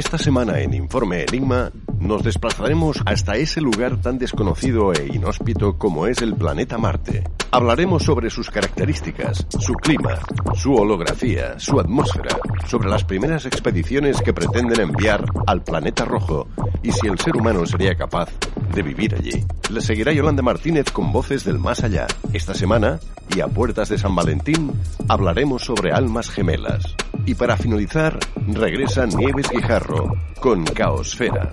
Esta semana en Informe Enigma nos desplazaremos hasta ese lugar tan desconocido e inhóspito como es el planeta Marte. Hablaremos sobre sus características, su clima, su holografía, su atmósfera, sobre las primeras expediciones que pretenden enviar al planeta rojo y si el ser humano sería capaz de vivir allí. Le seguirá Yolanda Martínez con voces del más allá. Esta semana, y a puertas de San Valentín, hablaremos sobre almas gemelas. Y para finalizar, regresa Nieves Guijarro con Caosfera.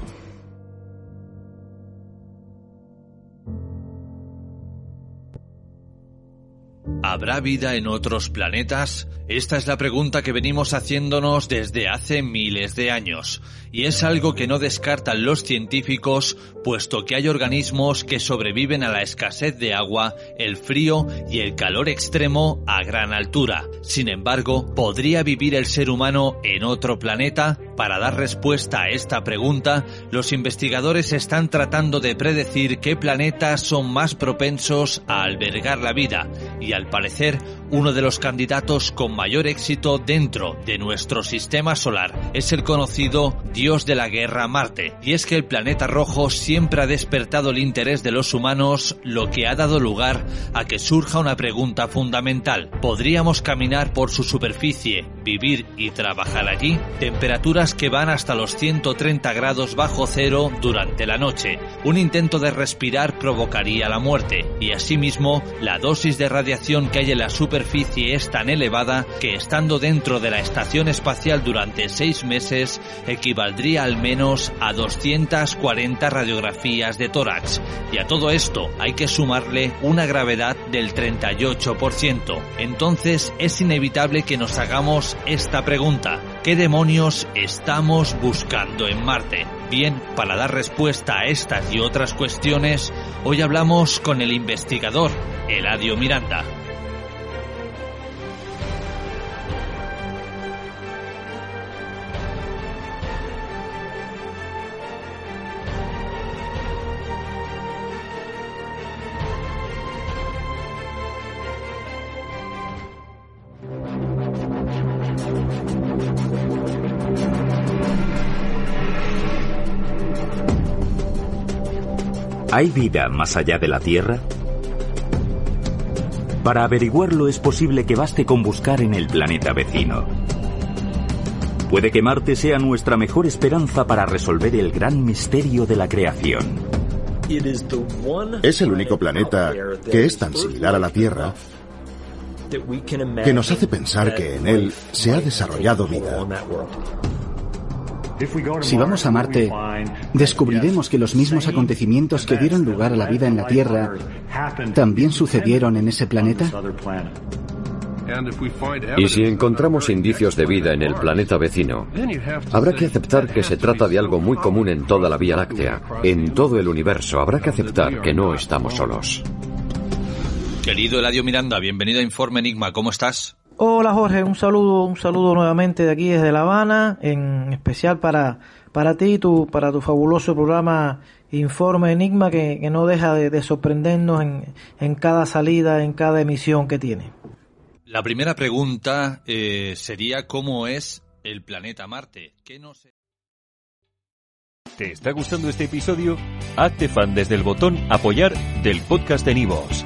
¿Habrá vida en otros planetas? Esta es la pregunta que venimos haciéndonos desde hace miles de años, y es algo que no descartan los científicos, puesto que hay organismos que sobreviven a la escasez de agua, el frío y el calor extremo a gran altura. Sin embargo, ¿podría vivir el ser humano en otro planeta? Para dar respuesta a esta pregunta, los investigadores están tratando de predecir qué planetas son más propensos a albergar la vida, y al parecer, uno de los candidatos con mayor éxito dentro de nuestro sistema solar es el conocido dios de la guerra Marte. Y es que el planeta rojo siempre ha despertado el interés de los humanos, lo que ha dado lugar a que surja una pregunta fundamental. ¿Podríamos caminar por su superficie, vivir y trabajar allí? Temperaturas que van hasta los 130 grados bajo cero durante la noche. Un intento de respirar provocaría la muerte y asimismo la dosis de radiación que hay en la superficie es tan elevada que estando dentro de la estación espacial durante seis meses equivaldría al menos a 240 radiografías de tórax. Y a todo esto hay que sumarle una gravedad del 38%. Entonces es inevitable que nos hagamos esta pregunta. ¿Qué demonios estamos buscando en Marte? Bien, para dar respuesta a estas y otras cuestiones, hoy hablamos con el investigador Eladio Miranda. ¿Hay vida más allá de la Tierra? Para averiguarlo es posible que baste con buscar en el planeta vecino. Puede que Marte sea nuestra mejor esperanza para resolver el gran misterio de la creación. Es el único planeta que es tan similar a la Tierra que nos hace pensar que en él se ha desarrollado vida. Si vamos a Marte, descubriremos que los mismos acontecimientos que dieron lugar a la vida en la Tierra también sucedieron en ese planeta. Y si encontramos indicios de vida en el planeta vecino, habrá que aceptar que se trata de algo muy común en toda la Vía Láctea, en todo el universo. Habrá que aceptar que no estamos solos. Querido Eladio Miranda, bienvenido a Informe Enigma, ¿cómo estás? Hola Jorge, un saludo, un saludo nuevamente de aquí desde La Habana, en especial para, para ti y tu, para tu fabuloso programa Informe Enigma que, que no deja de, de sorprendernos en, en, cada salida, en cada emisión que tiene. La primera pregunta eh, sería cómo es el planeta Marte. ¿Qué no se... ¿Te está gustando este episodio? Hazte fan desde el botón apoyar del podcast de Nivos.